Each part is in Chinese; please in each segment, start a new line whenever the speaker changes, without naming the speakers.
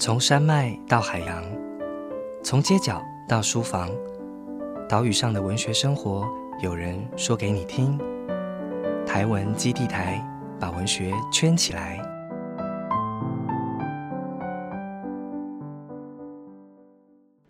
从山脉到海洋，从街角到书房，岛屿上的文学生活，有人说给你听。台文基地台把文学圈起来。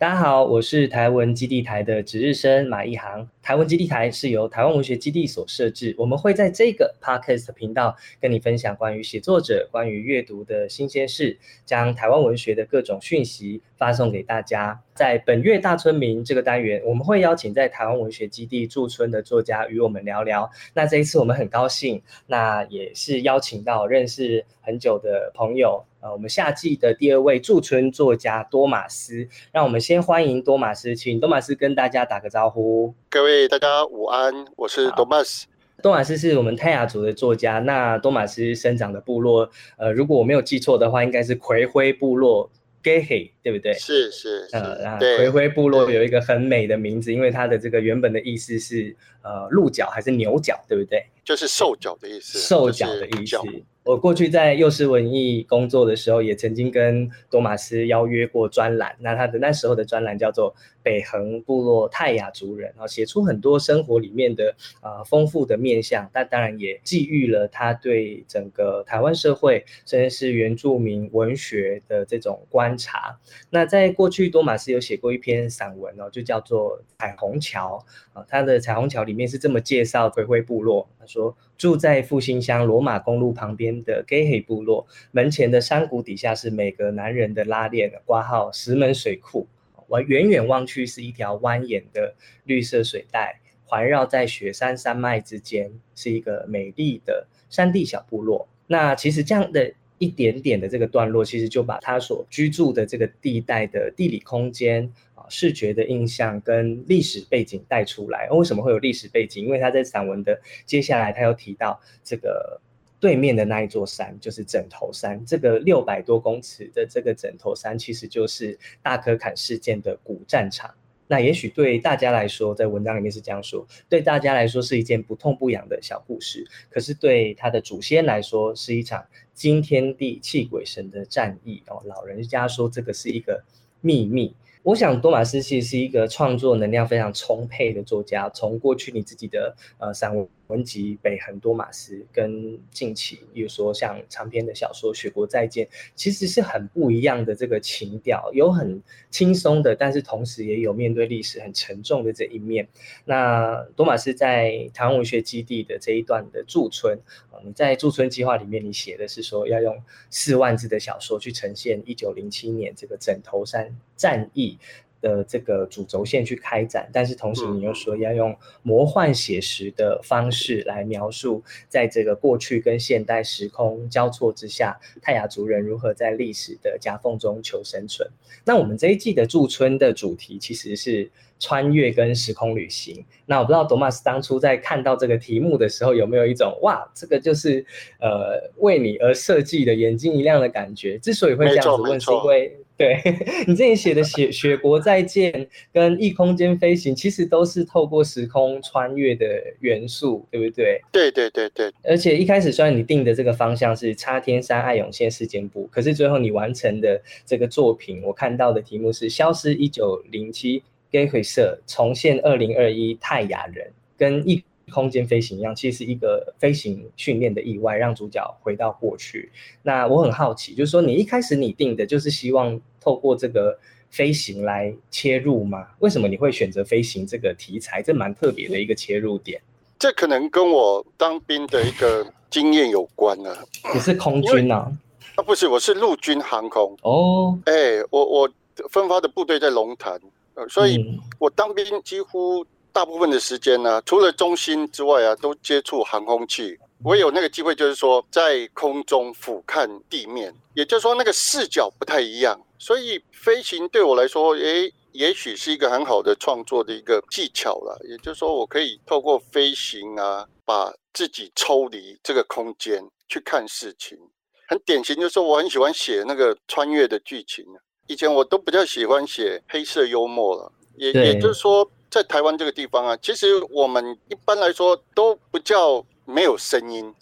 大家好，我是台文基地台的值日生马一航。台文基地台是由台湾文学基地所设置，我们会在这个 podcast 频道跟你分享关于写作者、关于阅读的新鲜事，将台湾文学的各种讯息发送给大家。在本月大村民这个单元，我们会邀请在台湾文学基地驻村的作家与我们聊聊。那这一次我们很高兴，那也是邀请到认识很久的朋友。呃，我们夏季的第二位驻村作家多马斯，让我们先欢迎多马斯，请多马斯跟大家打个招呼。
各位大家午安，我是多马斯。
多马斯是我们泰雅族的作家，那多马斯生长的部落，呃，如果我没有记错的话，应该是葵辉部落。给黑对不对？
是是
呃，然后葵辉部落有一个很美的名字，因为它的这个原本的意思是呃鹿角还是牛角，对不对？
就是兽脚的意思。
兽脚的意思。我过去在幼师文艺工作的时候，也曾经跟多马斯邀约过专栏。那他的那时候的专栏叫做《北横部落泰雅族人》，然后写出很多生活里面的呃丰富的面相。但当然也寄予了他对整个台湾社会，甚至是原住民文学的这种观察。那在过去，多马斯有写过一篇散文哦，就叫做《彩虹桥》啊。他的《彩虹桥》里面是这么介绍葵辉部落，他说。住在复兴乡罗马公路旁边的 Gay 黑部落，门前的山谷底下是每个男人的拉链挂号石门水库。我远远望去是一条蜿蜒的绿色水带，环绕在雪山山脉之间，是一个美丽的山地小部落。那其实这样的一点点的这个段落，其实就把他所居住的这个地带的地理空间啊。视觉的印象跟历史背景带出来，为什么会有历史背景？因为他在散文的接下来，他又提到这个对面的那一座山，就是枕头山。这个六百多公尺的这个枕头山，其实就是大可坎事件的古战场。那也许对大家来说，在文章里面是这样说，对大家来说是一件不痛不痒的小故事，可是对他的祖先来说，是一场惊天地泣鬼神的战役哦。老人家说，这个是一个秘密。我想多马斯其实是一个创作能量非常充沛的作家。从过去你自己的呃散文文集《北很多马斯》，跟近期比如说像长篇的小说《雪国再见》，其实是很不一样的这个情调，有很轻松的，但是同时也有面对历史很沉重的这一面。那多马斯在台湾文学基地的这一段的驻村，你在驻村计划里面，你写的是说要用四万字的小说去呈现一九零七年这个枕头山战役。的这个主轴线去开展，但是同时你又说要用魔幻写实的方式来描述，在这个过去跟现代时空交错之下，泰雅族人如何在历史的夹缝中求生存。那我们这一季的驻村的主题其实是穿越跟时空旅行。那我不知道 Domas 当初在看到这个题目的时候，有没有一种哇，这个就是呃为你而设计的眼睛一亮的感觉？之所以会这样子问，是因为。对 你这里写的《雪雪国再见》跟异空间飞行，其实都是透过时空穿越的元素，对不对？
对对对对。
而且一开始虽然你定的这个方向是插天山爱永线事件簿，可是最后你完成的这个作品，我看到的题目是《消失一九零七》给回社重现二零二一泰雅人跟异。空间飞行一样，其实是一个飞行训练的意外，让主角回到过去。那我很好奇，就是说你一开始拟定的就是希望透过这个飞行来切入吗？为什么你会选择飞行这个题材？这蛮特别的一个切入点。
这可能跟我当兵的一个经验有关呢。
你是空军啊？
啊，不是，我是陆军航空。哦，哎，我我分发的部队在龙潭，呃，所以我当兵几乎。大部分的时间呢，除了中心之外啊，都接触航空器。我有那个机会，就是说在空中俯瞰地面，也就是说那个视角不太一样。所以飞行对我来说，诶，也许是一个很好的创作的一个技巧了。也就是说，我可以透过飞行啊，把自己抽离这个空间去看事情。很典型，就是说我很喜欢写那个穿越的剧情。以前我都比较喜欢写黑色幽默了，也也就是说。在台湾这个地方啊，其实我们一般来说都不叫没有声音，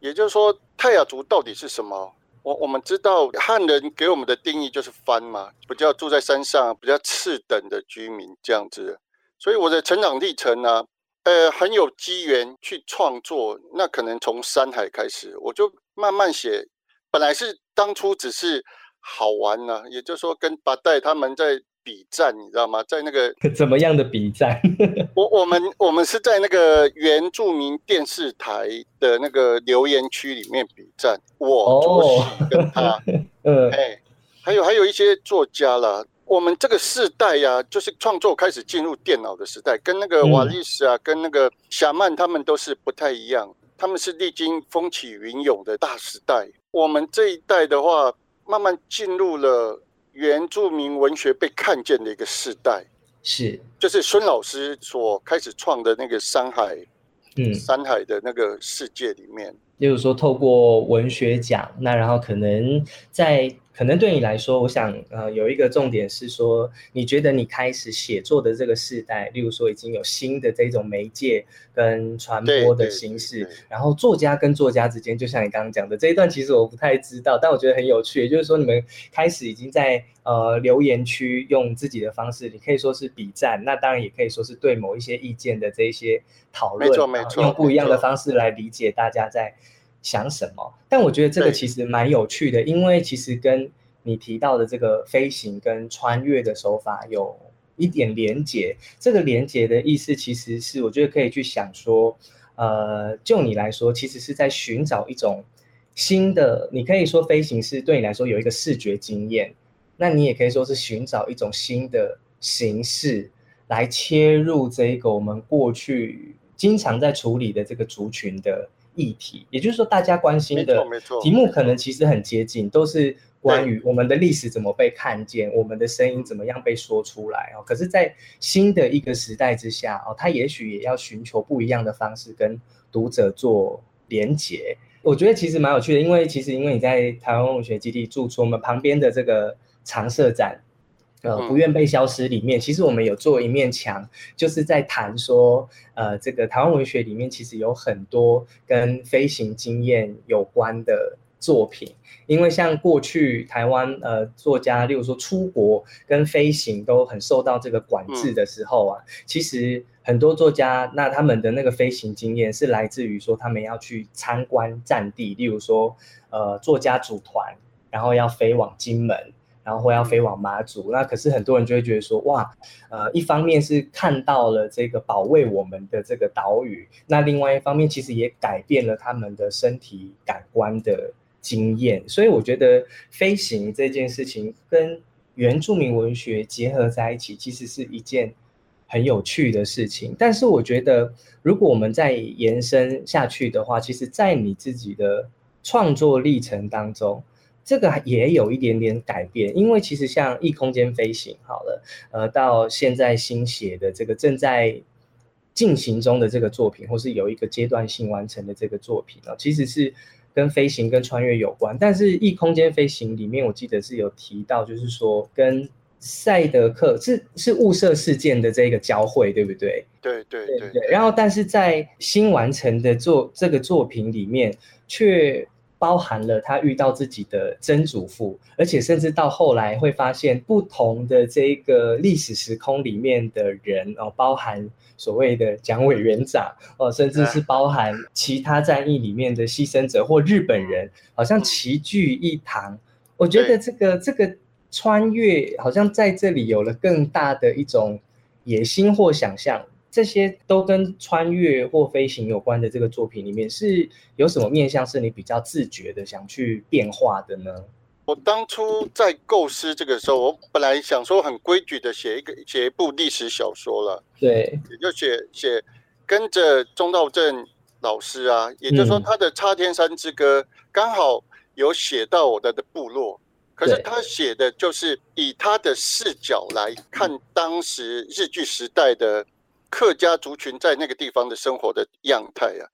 也就是说泰雅族到底是什么，我我们知道汉人给我们的定义就是番嘛，不叫住在山上，比较次等的居民这样子。所以我的成长历程呢，呃，很有机缘去创作。那可能从山海开始，我就慢慢写。本来是当初只是好玩呢，也就是说跟八代他们在。比战，你知道吗？在那个
怎么样的比战？
我我们我们是在那个原住民电视台的那个留言区里面比战。我卓喜跟他，嗯，哎，还有还有一些作家啦。我们这个世代呀，就是创作开始进入电脑的时代，跟那个瓦利斯啊，跟那个夏曼他们都是不太一样。他们是历经风起云涌的大时代。我们这一代的话，慢慢进入了。原住民文学被看见的一个时代，
是。
就是孙老师所开始创的那个山海，嗯，山海的那个世界里面，
就是说透过文学奖，那然后可能在。可能对你来说，我想，呃，有一个重点是说，你觉得你开始写作的这个时代，例如说已经有新的这种媒介跟传播的形式，然后作家跟作家之间，就像你刚刚讲的这一段，其实我不太知道，但我觉得很有趣，也就是说，你们开始已经在呃留言区用自己的方式，你可以说是比战，那当然也可以说是对某一些意见的这一些讨论，
没错没错，
用不一样的方式来理解大家在。想什么？但我觉得这个其实蛮有趣的，因为其实跟你提到的这个飞行跟穿越的手法有一点连结。这个连结的意思其实是，我觉得可以去想说，呃，就你来说，其实是在寻找一种新的。你可以说飞行是对你来说有一个视觉经验，那你也可以说是寻找一种新的形式来切入这一个我们过去经常在处理的这个族群的。议题，也就是说，大家关心的题目可能其实很接近，都是关于我们的历史怎么被看见，我们的声音怎么样被说出来哦。可是，在新的一个时代之下哦，他也许也要寻求不一样的方式跟读者做连结。我觉得其实蛮有趣的，因为其实因为你在台湾文学基地住处，我们旁边的这个常设展。呃，不愿被消失里面，其实我们有做一面墙，就是在谈说，呃，这个台湾文学里面其实有很多跟飞行经验有关的作品，因为像过去台湾呃作家，例如说出国跟飞行都很受到这个管制的时候啊，其实很多作家那他们的那个飞行经验是来自于说他们要去参观战地，例如说呃作家组团，然后要飞往金门。然后要飞往马祖，那可是很多人就会觉得说，哇，呃，一方面是看到了这个保卫我们的这个岛屿，那另外一方面其实也改变了他们的身体感官的经验。所以我觉得飞行这件事情跟原住民文学结合在一起，其实是一件很有趣的事情。但是我觉得，如果我们再延伸下去的话，其实，在你自己的创作历程当中。这个也有一点点改变，因为其实像异空间飞行，好了，呃，到现在新写的这个正在进行中的这个作品，或是有一个阶段性完成的这个作品啊，其实是跟飞行跟穿越有关。但是异空间飞行里面，我记得是有提到，就是说跟赛德克是是雾社事件的这个交汇，对不对？
对对对对。
然后，但是在新完成的作这个作品里面，却。包含了他遇到自己的曾祖父，而且甚至到后来会发现不同的这个历史时空里面的人哦，包含所谓的蒋委员长哦，甚至是包含其他战役里面的牺牲者或日本人，好像齐聚一堂。我觉得这个这个穿越好像在这里有了更大的一种野心或想象。这些都跟穿越或飞行有关的这个作品里面，是有什么面向是你比较自觉的想去变化的呢？
我当初在构思这个时候，我本来想说很规矩的写一个写一部历史小说了，
对，
也就写写跟着中道正老师啊，也就是说他的《插天山之歌》刚好有写到我的的部落，可是他写的就是以他的视角来看当时日据时代的。客家族群在那个地方的生活的样态啊，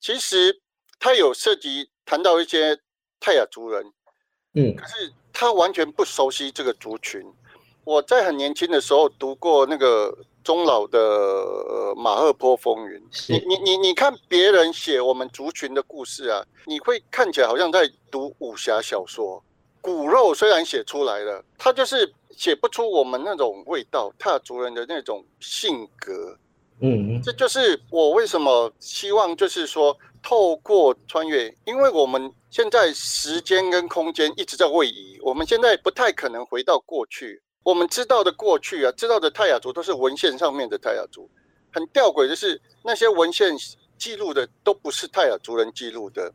其实他有涉及谈到一些泰雅族人，嗯，可是他完全不熟悉这个族群。我在很年轻的时候读过那个中老的《马赫坡风云》。你你你你看别人写我们族群的故事啊，你会看起来好像在读武侠小说。骨肉虽然写出来了，他就是写不出我们那种味道，他族人的那种性格。嗯，这就是我为什么希望，就是说透过穿越，因为我们现在时间跟空间一直在位移，我们现在不太可能回到过去。我们知道的过去啊，知道的泰雅族都是文献上面的泰雅族，很吊诡的是，那些文献记录的都不是泰雅族人记录的，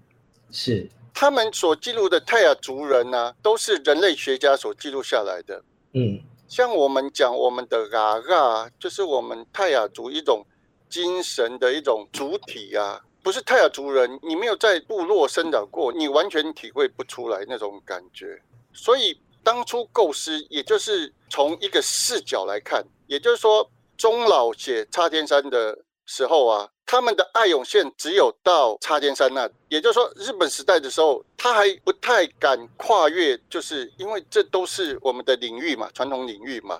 是。
他们所记录的泰雅族人呢，都是人类学家所记录下来的。嗯，像我们讲我们的嘎嘎，就是我们泰雅族一种精神的一种主体啊，不是泰雅族人，你没有在部落生长过，你完全体会不出来那种感觉。所以当初构思，也就是从一个视角来看，也就是说，钟老写插天山的时候啊。他们的爱永线只有到插天山那，也就是说，日本时代的时候，他还不太敢跨越，就是因为这都是我们的领域嘛，传统领域嘛。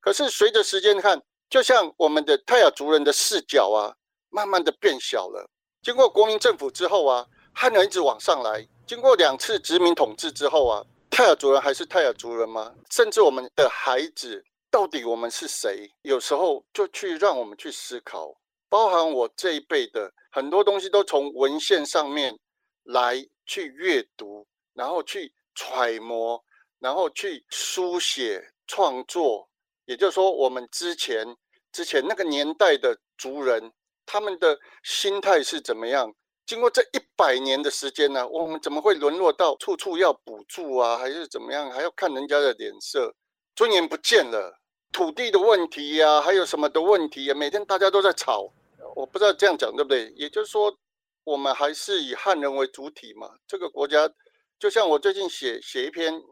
可是随着时间看，就像我们的泰雅族人的视角啊，慢慢的变小了。经过国民政府之后啊，汉人一直往上来。经过两次殖民统治之后啊，泰雅族人还是泰雅族人吗？甚至我们的孩子，到底我们是谁？有时候就去让我们去思考。包含我这一辈的很多东西，都从文献上面来去阅读，然后去揣摩，然后去书写创作。也就是说，我们之前之前那个年代的族人，他们的心态是怎么样？经过这一百年的时间呢，我们怎么会沦落到处处要补助啊，还是怎么样？还要看人家的脸色，尊严不见了。土地的问题呀，还有什么的问题呀？每天大家都在吵，我不知道这样讲对不对？也就是说，我们还是以汉人为主体嘛。这个国家，就像我最近写写一篇，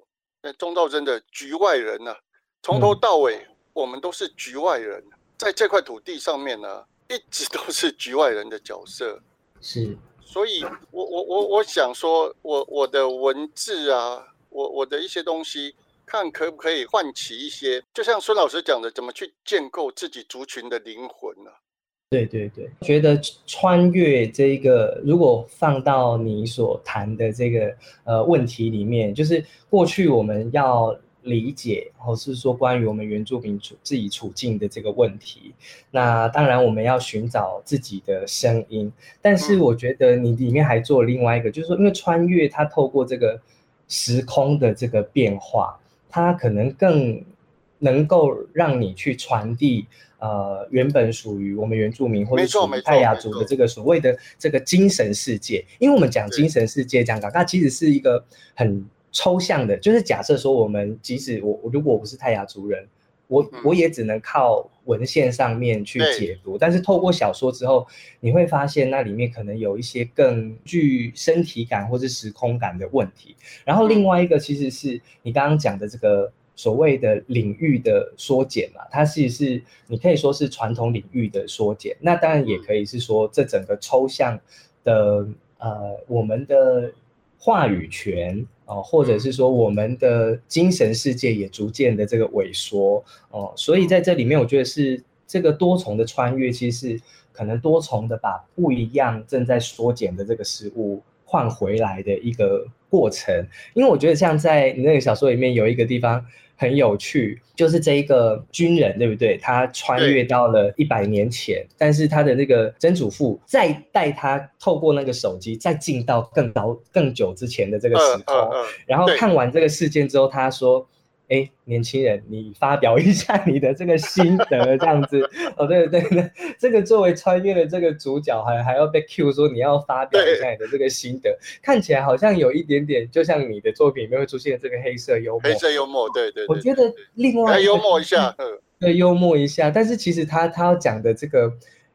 呃，钟兆真的局外人呢，从头到尾我们都是局外人，在这块土地上面呢，一直都是局外人的角色。
是，
所以我我我我想说，我我的文字啊，我我的一些东西。看可不可以唤起一些，就像孙老师讲的，怎么去建构自己族群的灵魂呢？
对对对，觉得穿越这个，如果放到你所谈的这个呃问题里面，就是过去我们要理解，或是说关于我们原住民处自己处境的这个问题，那当然我们要寻找自己的声音。但是我觉得你里面还做另外一个，就是说，因为穿越它透过这个时空的这个变化。它可能更能够让你去传递，呃，原本属于我们原住民或者属于泰雅族的这个所谓的这个精神世界。因为我们讲精神世界，讲嘎嘎其实是一个很抽象的，就是假设说我们即使我如果我不是泰雅族人。我我也只能靠文献上面去解读，但是透过小说之后，你会发现那里面可能有一些更具身体感或是时空感的问题。然后另外一个其实是你刚刚讲的这个所谓的领域的缩减嘛，它其实是你可以说是传统领域的缩减，那当然也可以是说这整个抽象的呃我们的话语权。哦，或者是说我们的精神世界也逐渐的这个萎缩哦，所以在这里面，我觉得是这个多重的穿越，其实是可能多重的把不一样正在缩减的这个事物换回来的一个过程。因为我觉得像在你那个小说里面有一个地方。很有趣，就是这一个军人，对不对？他穿越到了一百年前，但是他的那个曾祖父再带他透过那个手机，再进到更早、更久之前的这个时空，然后看完这个事件之后，他说。哎，年轻人，你发表一下你的这个心得，这样子 哦，对对对，这个作为穿越的这个主角，还还要被 Q 说你要发表一下你的这个心得，看起来好像有一点点，就像你的作品里面会出现这个黑色幽默，
黑色幽默，对对，
我觉得另外
幽默一下，
嗯，对，幽默一下，但是其实他他要讲的这个。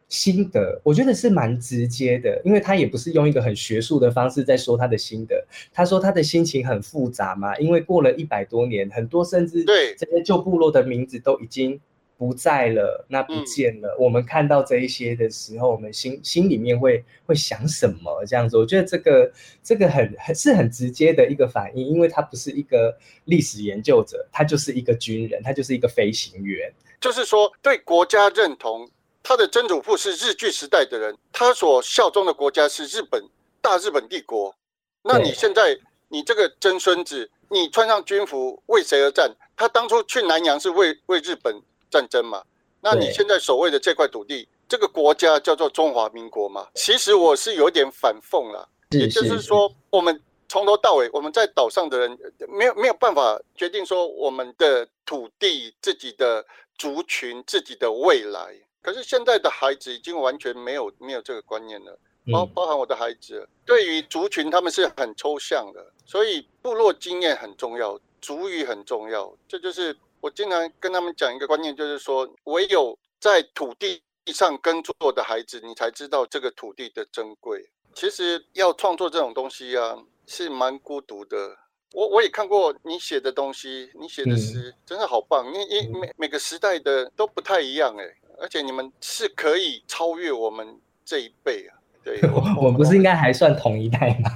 心得，我觉得是蛮直接的，因为他也不是用一个很学术的方式在说他的心得。他说他的心情很复杂嘛，因为过了一百多年，很多甚至
对
这些旧部落的名字都已经不在了，那不见了。我们看到这一些的时候，我们心心里面会会想什么？这样子，我觉得这个这个很很是很直接的一个反应，因为他不是一个历史研究者，他就是一个军人，他就是一个飞行员。
就是说，对国家认同，他的曾祖父是日据时代的人，他所效忠的国家是日本大日本帝国。那你现在你这个曾孙子，你穿上军服为谁而战？他当初去南洋是为为日本。战争嘛，那你现在所谓的这块土地，这个国家叫做中华民国嘛？其实我是有点反讽了，也就是说，我们从头到尾，我们在岛上的人没有没有办法决定说我们的土地、自己的族群、自己的未来。可是现在的孩子已经完全没有没有这个观念了，包包含我的孩子，对于族群他们是很抽象的，所以部落经验很重要，族语很重要，这就是。我经常跟他们讲一个观念，就是说，唯有在土地上耕作的孩子，你才知道这个土地的珍贵。其实要创作这种东西啊，是蛮孤独的。我我也看过你写的东西，你写的诗真的好棒。你你每每个时代的都不太一样哎，而且你们是可以超越我们这一辈啊。对，
我们不是应该还算同一代吗？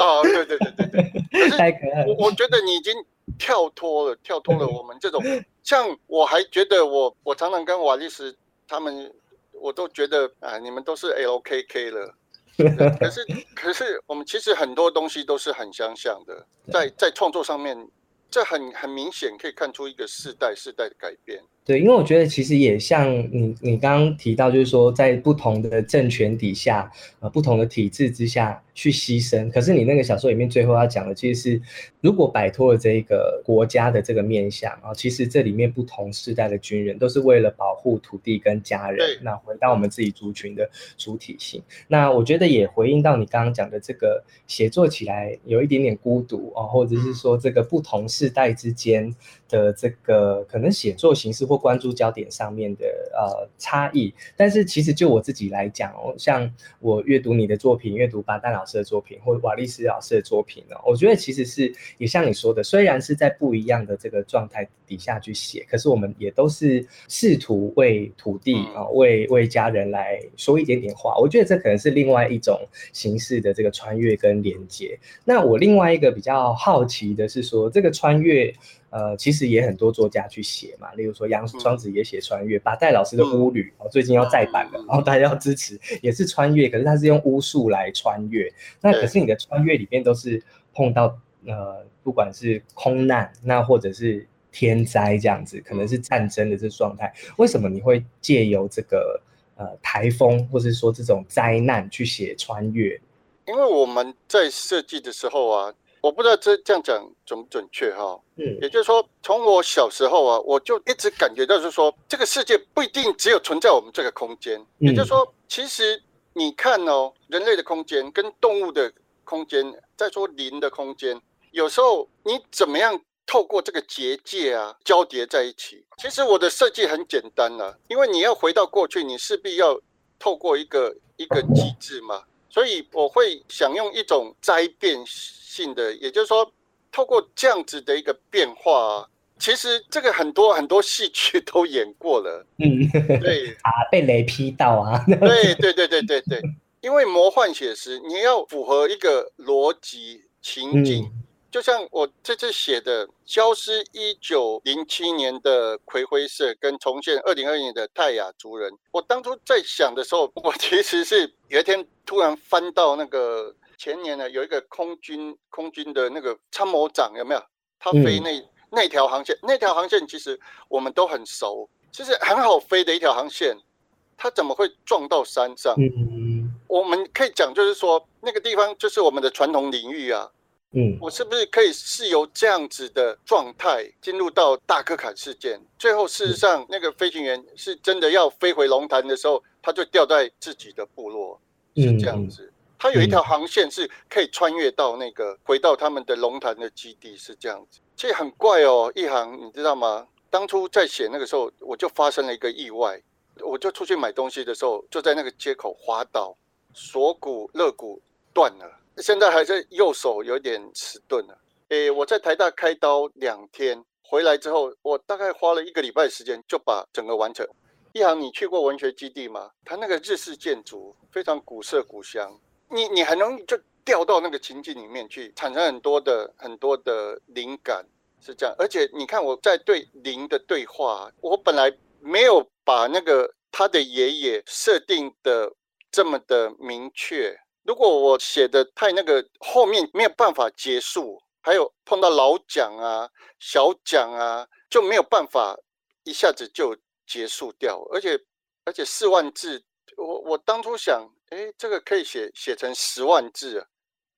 啊，对对对对对。太可爱了。我我觉得你已经。跳脱了，跳脱了我们这种，像我还觉得我我常常跟瓦利斯他们，我都觉得啊，你们都是 LKK 了，可是可是我们其实很多东西都是很相像的，在在创作上面，这很很明显可以看出一个世代世代的改变。
对，因为我觉得其实也像你，你刚刚提到，就是说在不同的政权底下，呃，不同的体制之下去牺牲。可是你那个小说里面最后要讲的，其实是如果摆脱了这个国家的这个面相啊，其实这里面不同时代的军人都是为了保护土地跟家人，那回到我们自己族群的主体性。那我觉得也回应到你刚刚讲的这个写作起来有一点点孤独啊，或者是说这个不同世代之间的这个可能写作形式或关注焦点上面的呃差异，但是其实就我自己来讲哦，像我阅读你的作品，阅读巴丹老师的作品，或瓦利斯老师的作品呢，我觉得其实是也像你说的，虽然是在不一样的这个状态底下去写，可是我们也都是试图为土地啊，为为家人来说一点点话。我觉得这可能是另外一种形式的这个穿越跟连接。那我另外一个比较好奇的是说，这个穿越。呃，其实也很多作家去写嘛，例如说杨双子也写穿越，把戴老师的巫女哦，最近要再版了，然后大家要支持，也是穿越，可是他是用巫术来穿越，那可是你的穿越里面都是碰到呃，不管是空难，那或者是天灾这样子，可能是战争的这状态，为什么你会借由这个呃台风，或者说这种灾难去写穿越？
因为我们在设计的时候啊。我不知道这这样讲准不准确哈，嗯，也就是说，从我小时候啊，我就一直感觉到是说，这个世界不一定只有存在我们这个空间，也就是说，其实你看哦，人类的空间跟动物的空间，再说灵的空间，有时候你怎么样透过这个结界啊交叠在一起？其实我的设计很简单了，因为你要回到过去，你势必要透过一个一个机制嘛，所以我会想用一种灾变。性的，也就是说，透过这样子的一个变化，其实这个很多很多戏剧都演过了。嗯，对
啊，被雷劈到啊。
对对对对对对，因为魔幻写实，你要符合一个逻辑情景。就像我这次写的《消失一九零七年的葵灰色》跟重现二零二一年的泰雅族人，我当初在想的时候，我其实是有一天突然翻到那个。前年呢，有一个空军空军的那个参谋长有没有？他飞那那条航线，那条航线其实我们都很熟，其实很好飞的一条航线，他怎么会撞到山上？嗯，我们可以讲，就是说那个地方就是我们的传统领域啊。嗯，我是不是可以是由这样子的状态进入到大科坎事件？最后事实上，那个飞行员是真的要飞回龙潭的时候，他就掉在自己的部落，是这样子。他有一条航线是可以穿越到那个回到他们的龙潭的基地，是这样子。其实很怪哦，一航，你知道吗？当初在写那个时候，我就发生了一个意外，我就出去买东西的时候，就在那个街口滑倒，锁骨、肋骨断了，现在还是右手有点迟钝了。诶，我在台大开刀两天，回来之后，我大概花了一个礼拜时间就把整个完成。一航，你去过文学基地吗？它那个日式建筑非常古色古香，你你很容易就掉到那个情境里面去，产生很多的很多的灵感，是这样。而且你看我在对灵的对话，我本来没有把那个他的爷爷设定的这么的明确。如果我写的太那个，后面没有办法结束，还有碰到老蒋啊、小蒋啊，就没有办法一下子就结束掉。而且而且四万字，我我当初想，哎，这个可以写写成十万字啊。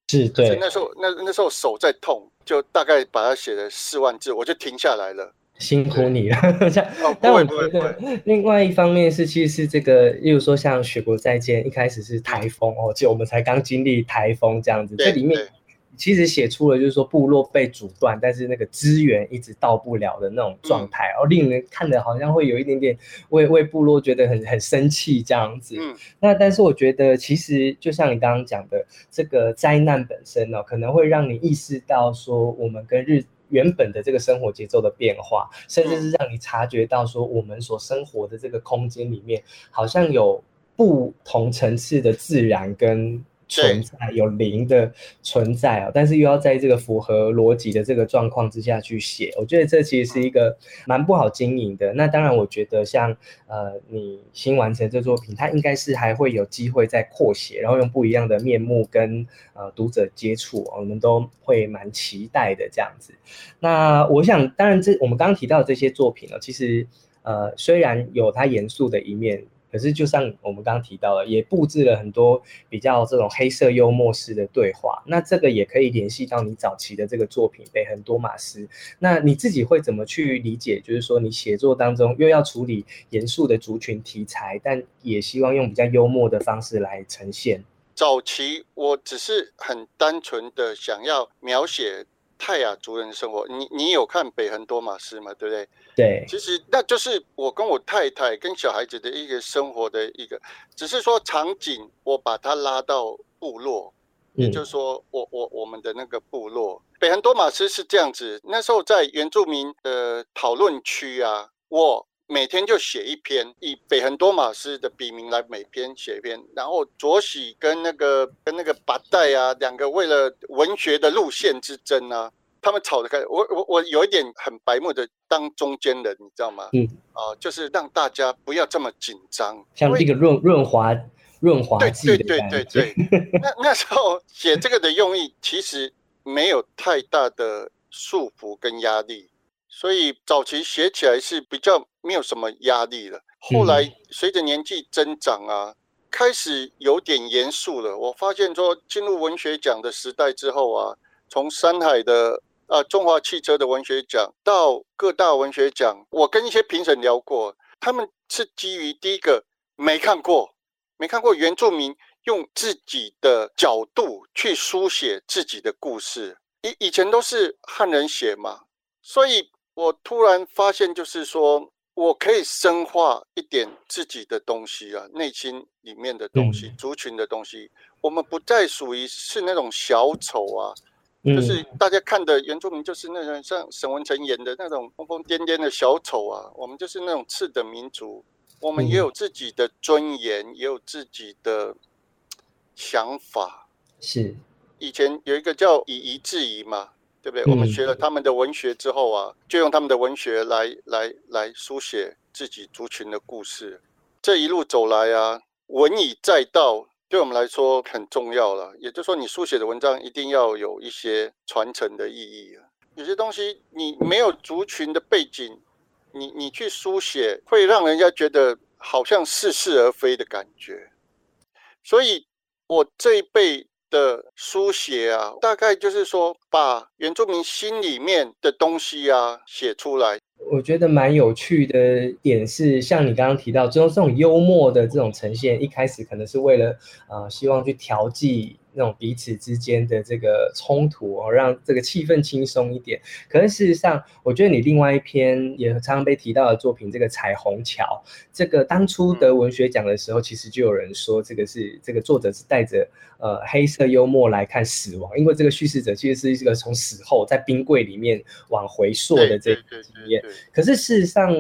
是，对。
那时候那那时候手在痛，就大概把它写了四万字，我就停下来了。
辛苦你。了，但我觉得另外一方面是，其实是这个，例如说像《雪国再见》，一开始是台风哦，就我们才刚经历台风这样子，这里面其实写出了就是说部落被阻断，但是那个资源一直到不了的那种状态，哦，令人看的好像会有一点点为为部落觉得很很生气这样子。嗯，那但是我觉得其实就像你刚刚讲的，这个灾难本身呢，可能会让你意识到说我们跟日。原本的这个生活节奏的变化，甚至是让你察觉到说，我们所生活的这个空间里面，好像有不同层次的自然跟。存在有零的存在啊，但是又要在这个符合逻辑的这个状况之下去写，我觉得这其实是一个蛮不好经营的。那当然，我觉得像呃你新完成这作品，它应该是还会有机会再扩写，然后用不一样的面目跟呃读者接触，我们都会蛮期待的这样子。那我想，当然这我们刚刚提到的这些作品呢，其实呃虽然有它严肃的一面。可是，就像我们刚刚提到的，也布置了很多比较这种黑色幽默式的对话。那这个也可以联系到你早期的这个作品《北横多马斯》。那你自己会怎么去理解？就是说，你写作当中又要处理严肃的族群题材，但也希望用比较幽默的方式来呈现。
早期我只是很单纯的想要描写。泰雅族人的生活，你你有看《北横多马斯》吗？对不对？
对，
其实那就是我跟我太太跟小孩子的一个生活的一个，只是说场景我把它拉到部落，也就是说我我我们的那个部落北横多马斯是这样子。那时候在原住民的讨论区啊，我每天就写一篇，以北横多马斯的笔名来每篇写一篇，然后左喜跟那个跟那个八代啊两个为了文学的路线之争啊。他们吵得开，我我我有一点很白目的当中间人，你知道吗？嗯，啊，就是让大家不要这么紧张，
像这个润润滑润滑剂
对对对对对。那那时候写这个的用意其实没有太大的束缚跟压力，所以早期写起来是比较没有什么压力的。后来随着年纪增长啊，开始有点严肃了。我发现说进入文学奖的时代之后啊，从山海的啊，中华汽车的文学奖到各大文学奖，我跟一些评审聊过，他们是基于第一个没看过，没看过原住民用自己的角度去书写自己的故事，以以前都是汉人写嘛，所以我突然发现，就是说我可以深化一点自己的东西啊，内心里面的东西，族群的东西，我们不再属于是那种小丑啊。就是大家看的原住民，就是那种像沈文成演的那种疯疯癫癫的小丑啊。我们就是那种次等民族，我们也有自己的尊严，也有自己的想法。
是
以前有一个叫以夷制夷嘛，对不对？我们学了他们的文学之后啊，就用他们的文学来来来书写自己族群的故事。这一路走来啊，文以载道。对我们来说很重要了，也就是说，你书写的文章一定要有一些传承的意义啊。有些东西你没有族群的背景，你你去书写，会让人家觉得好像似是而非的感觉。所以，我这一辈的书写啊，大概就是说，把原住民心里面的东西啊写出来。
我觉得蛮有趣的点是，像你刚刚提到，最后这种幽默的这种呈现，一开始可能是为了呃希望去调剂那种彼此之间的这个冲突哦，让这个气氛轻松一点。可是事实上，我觉得你另外一篇也常常被提到的作品，这个《彩虹桥》，这个当初得文学奖的时候，其实就有人说，这个是这个作者是带着呃黑色幽默来看死亡，因为这个叙事者其实是一个从死后在冰柜里面往回溯的这个经验。可是事实上。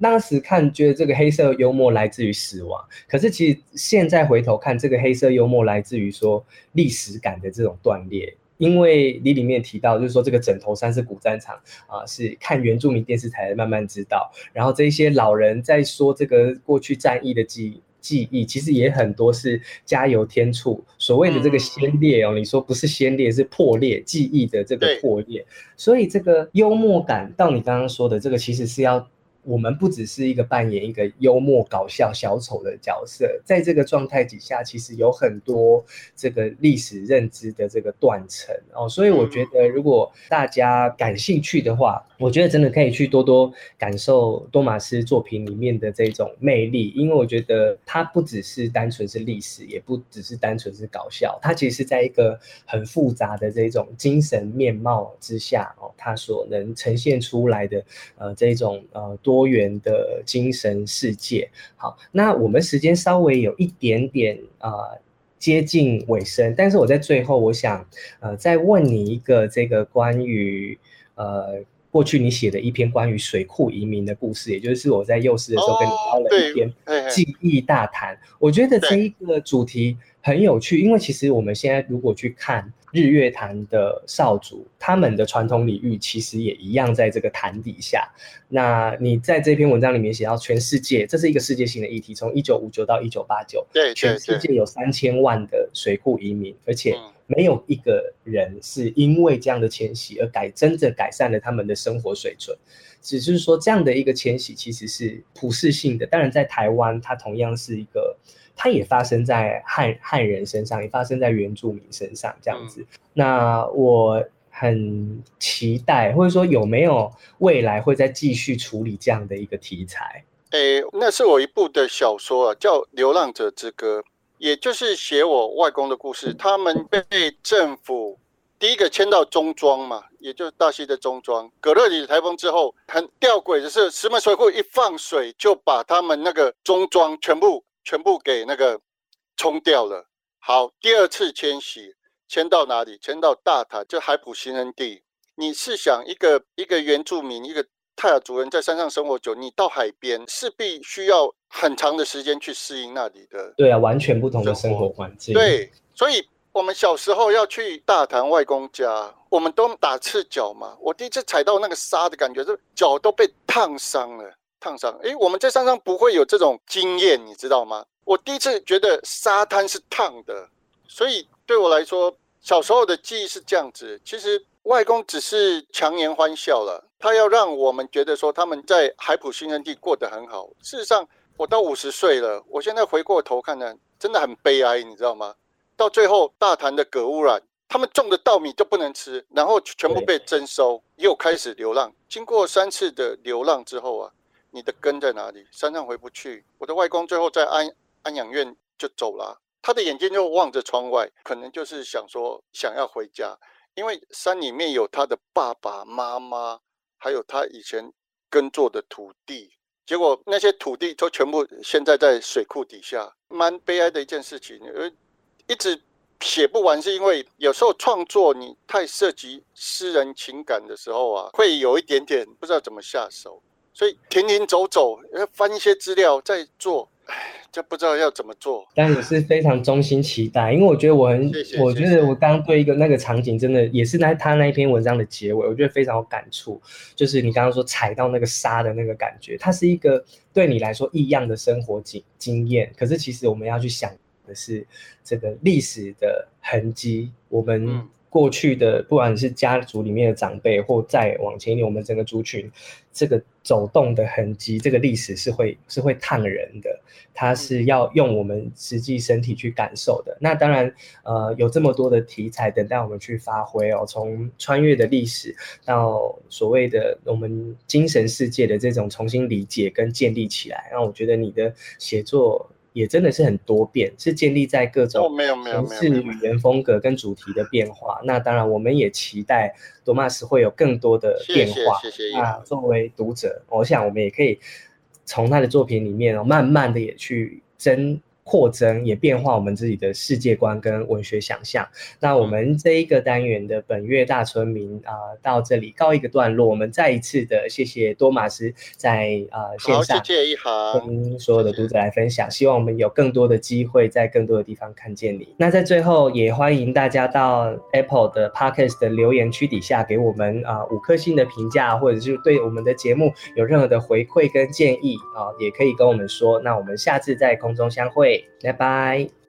当时看觉得这个黑色幽默来自于死亡，可是其实现在回头看，这个黑色幽默来自于说历史感的这种断裂。因为你里面提到，就是说这个枕头山是古战场啊，是看原住民电视台慢慢知道。然后这些老人在说这个过去战役的记记忆，其实也很多是加油添醋。所谓的这个先烈哦，你说不是先烈，是破裂记忆的这个破裂。所以这个幽默感，到你刚刚说的这个，其实是要。我们不只是一个扮演一个幽默搞笑小丑的角色，在这个状态底下，其实有很多这个历史认知的这个断层哦，所以我觉得如果大家感兴趣的话，我觉得真的可以去多多感受多马斯作品里面的这种魅力，因为我觉得它不只是单纯是历史，也不只是单纯是搞笑，它其实是在一个很复杂的这种精神面貌之下哦，它所能呈现出来的呃这种呃多。多元的精神世界。好，那我们时间稍微有一点点啊接近尾声，但是我在最后，我想呃再问你一个这个关于呃过去你写的一篇关于水库移民的故事，也就是我在幼师的时候跟你聊了一篇记忆大谈。我觉得这一个主题很有趣，因为其实我们现在如果去看。日月潭的少主，他们的传统领域其实也一样，在这个潭底下。那你在这篇文章里面写到，全世界这是一个世界性的议题，从一九五九到一九八九，
对，
全世界有三千万的水库移民，而且没有一个人是因为这样的迁徙而改真正改善了他们的生活水准。只是说这样的一个迁徙其实是普世性的，当然在台湾，它同样是一个。它也发生在汉汉人身上，也发生在原住民身上，这样子。那我很期待，或者说有没有未来会再继续处理这样的一个题材？
诶，那是我一部的小说啊，叫《流浪者之歌》，也就是写我外公的故事。他们被政府第一个迁到中庄嘛，也就是大溪的中庄。葛乐里台风之后，很吊诡的是，石门水库一放水，就把他们那个中庄全部。全部给那个冲掉了。好，第二次迁徙迁到哪里？迁到大潭，就海普新人地。你是想一个一个原住民，一个泰雅族人在山上生活久，你到海边势必需要很长的时间去适应那里的。
对啊，完全不同的生活环境。
对，所以我们小时候要去大潭外公家，我们都打赤脚嘛。我第一次踩到那个沙的感觉，是脚都被烫伤了。烫伤，诶，我们在山上不会有这种经验，你知道吗？我第一次觉得沙滩是烫的，所以对我来说，小时候的记忆是这样子。其实外公只是强颜欢笑了，他要让我们觉得说他们在海普新生地过得很好。事实上，我到五十岁了，我现在回过头看呢，真的很悲哀，你知道吗？到最后大潭的镉污染，他们种的稻米都不能吃，然后全部被征收，又开始流浪。经过三次的流浪之后啊。你的根在哪里？山上回不去。我的外公最后在安安养院就走了，他的眼睛就望着窗外，可能就是想说想要回家，因为山里面有他的爸爸妈妈，还有他以前耕作的土地。结果那些土地都全部现在在水库底下，蛮悲哀的一件事情。呃，一直写不完，是因为有时候创作你太涉及私人情感的时候啊，会有一点点不知道怎么下手。所以停停走走，要翻一些资料再做，唉，就不知道要怎么做。
但也是非常衷心期待，因为我觉得我很，我觉得我刚刚对一个那个场景，真的也是那他那一篇文章的结尾，我觉得非常有感触。就是你刚刚说踩到那个沙的那个感觉，它是一个对你来说异样的生活经经验。可是其实我们要去想的是这个历史的痕迹，我们。过去的不管是家族里面的长辈，或再往前一点，我们整个族群，这个走动的痕迹，这个历史是会是会烫人的，它是要用我们实际身体去感受的。那当然，呃，有这么多的题材等待我们去发挥哦，从穿越的历史到所谓的我们精神世界的这种重新理解跟建立起来。那我觉得你的写作。也真的是很多变，是建立在各种
没有没有
是语言风格跟主题的变化。那当然，我们也期待多马斯会有更多的变化。
谢谢。
那作为读者，我想我们也可以从他的作品里面哦，慢慢的也去增。扩增也变化我们自己的世界观跟文学想象。那我们这一个单元的本月大村民啊，到这里告一个段落。我们再一次的谢谢多马斯在啊线上跟所有的读者来分享。希望我们有更多的机会在更多的地方看见你。那在最后也欢迎大家到 Apple 的 Podcast 的留言区底下给我们啊五颗星的评价，或者是对我们的节目有任何的回馈跟建议啊，也可以跟我们说。那我们下次在空中相会。拜拜。